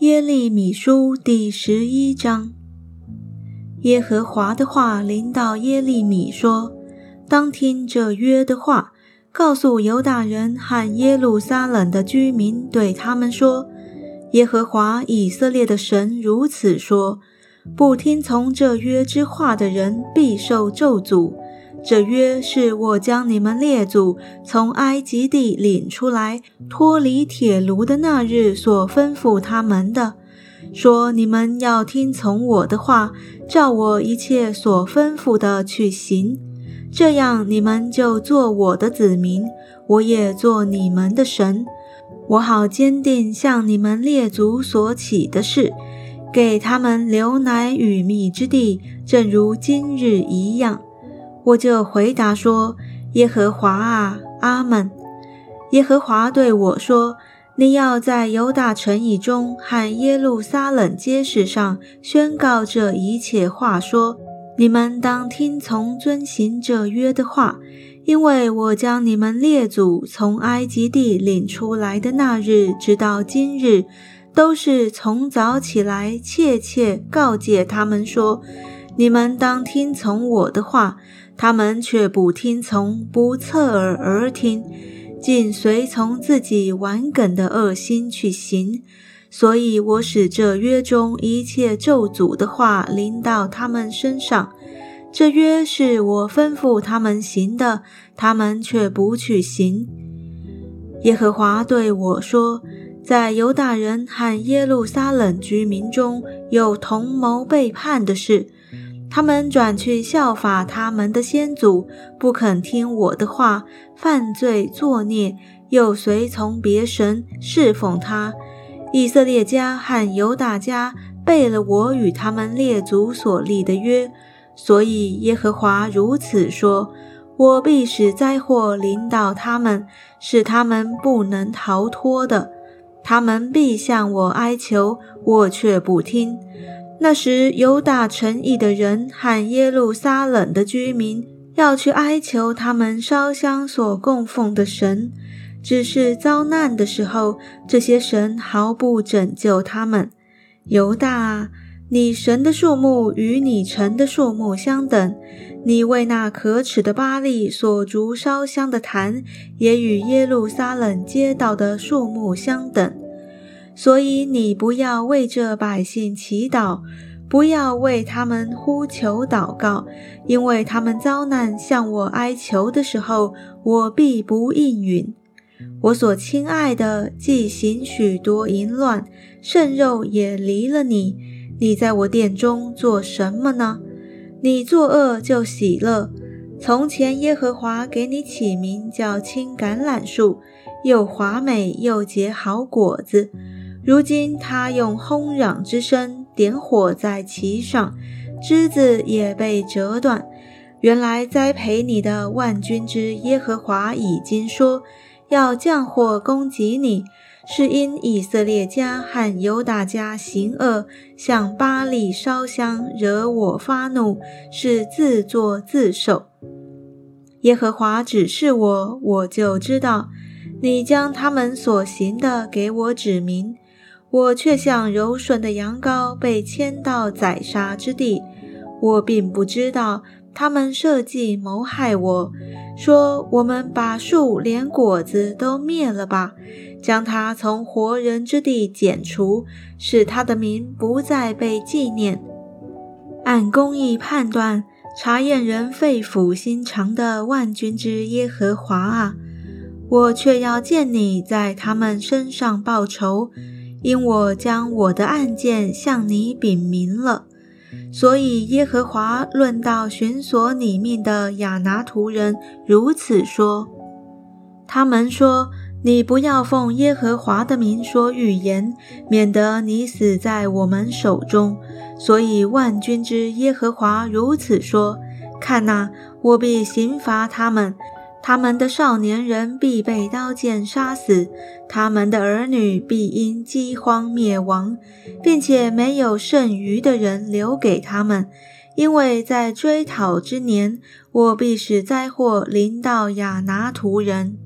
耶利米书第十一章，耶和华的话临到耶利米说：“当听这约的话，告诉犹大人和耶路撒冷的居民，对他们说：耶和华以色列的神如此说：不听从这约之话的人，必受咒诅。”这约是我将你们列祖从埃及地领出来，脱离铁炉的那日所吩咐他们的，说你们要听从我的话，照我一切所吩咐的去行，这样你们就做我的子民，我也做你们的神，我好坚定向你们列祖所起的事，给他们流奶与蜜之地，正如今日一样。我就回答说：“耶和华啊，阿门。”耶和华对我说：“你要在犹大城邑中和耶路撒冷街市上宣告这一切话，说：你们当听从遵行这约的话，因为我将你们列祖从埃及地领出来的那日，直到今日，都是从早起来切切告诫他们说：你们当听从我的话。”他们却不听从，不侧耳而听，竟随从自己顽梗的恶心去行。所以我使这约中一切咒诅的话临到他们身上。这约是我吩咐他们行的，他们却不去行。耶和华对我说：“在犹大人和耶路撒冷居民中有同谋背叛的事。”他们转去效法他们的先祖，不肯听我的话，犯罪作孽，又随从别神侍奉他。以色列家和犹大家背了我与他们列祖所立的约，所以耶和华如此说：我必使灾祸临到他们，使他们不能逃脱的。他们必向我哀求，我却不听。那时，犹大城邑的人和耶路撒冷的居民要去哀求他们烧香所供奉的神，只是遭难的时候，这些神毫不拯救他们。犹大啊，你神的数目与你城的数目相等，你为那可耻的巴利所逐烧香的坛，也与耶路撒冷街道的数目相等。所以你不要为这百姓祈祷，不要为他们呼求祷告，因为他们遭难向我哀求的时候，我必不应允。我所亲爱的既行许多淫乱，圣肉也离了你，你在我殿中做什么呢？你作恶就喜乐。从前耶和华给你起名叫青橄榄树，又华美又结好果子。如今他用轰嚷之声点火在其上，枝子也被折断。原来栽培你的万军之耶和华已经说，要降祸攻击你，是因以色列家和犹大家行恶，向巴利烧香，惹我发怒，是自作自受。耶和华指示我，我就知道，你将他们所行的给我指明。我却像柔顺的羊羔被牵到宰杀之地，我并不知道他们设计谋害我，说我们把树连果子都灭了吧，将它从活人之地剪除，使他的名不再被纪念。按公义判断，查验人肺腑心肠的万军之耶和华啊，我却要见你在他们身上报仇。因我将我的案件向你禀明了，所以耶和华论到寻索你命的亚拿图人如此说：他们说你不要奉耶和华的名说预言，免得你死在我们手中。所以万军之耶和华如此说：看哪，我必刑罚他们。他们的少年人必被刀剑杀死，他们的儿女必因饥荒灭亡，并且没有剩余的人留给他们，因为在追讨之年，我必使灾祸临到亚拿图人。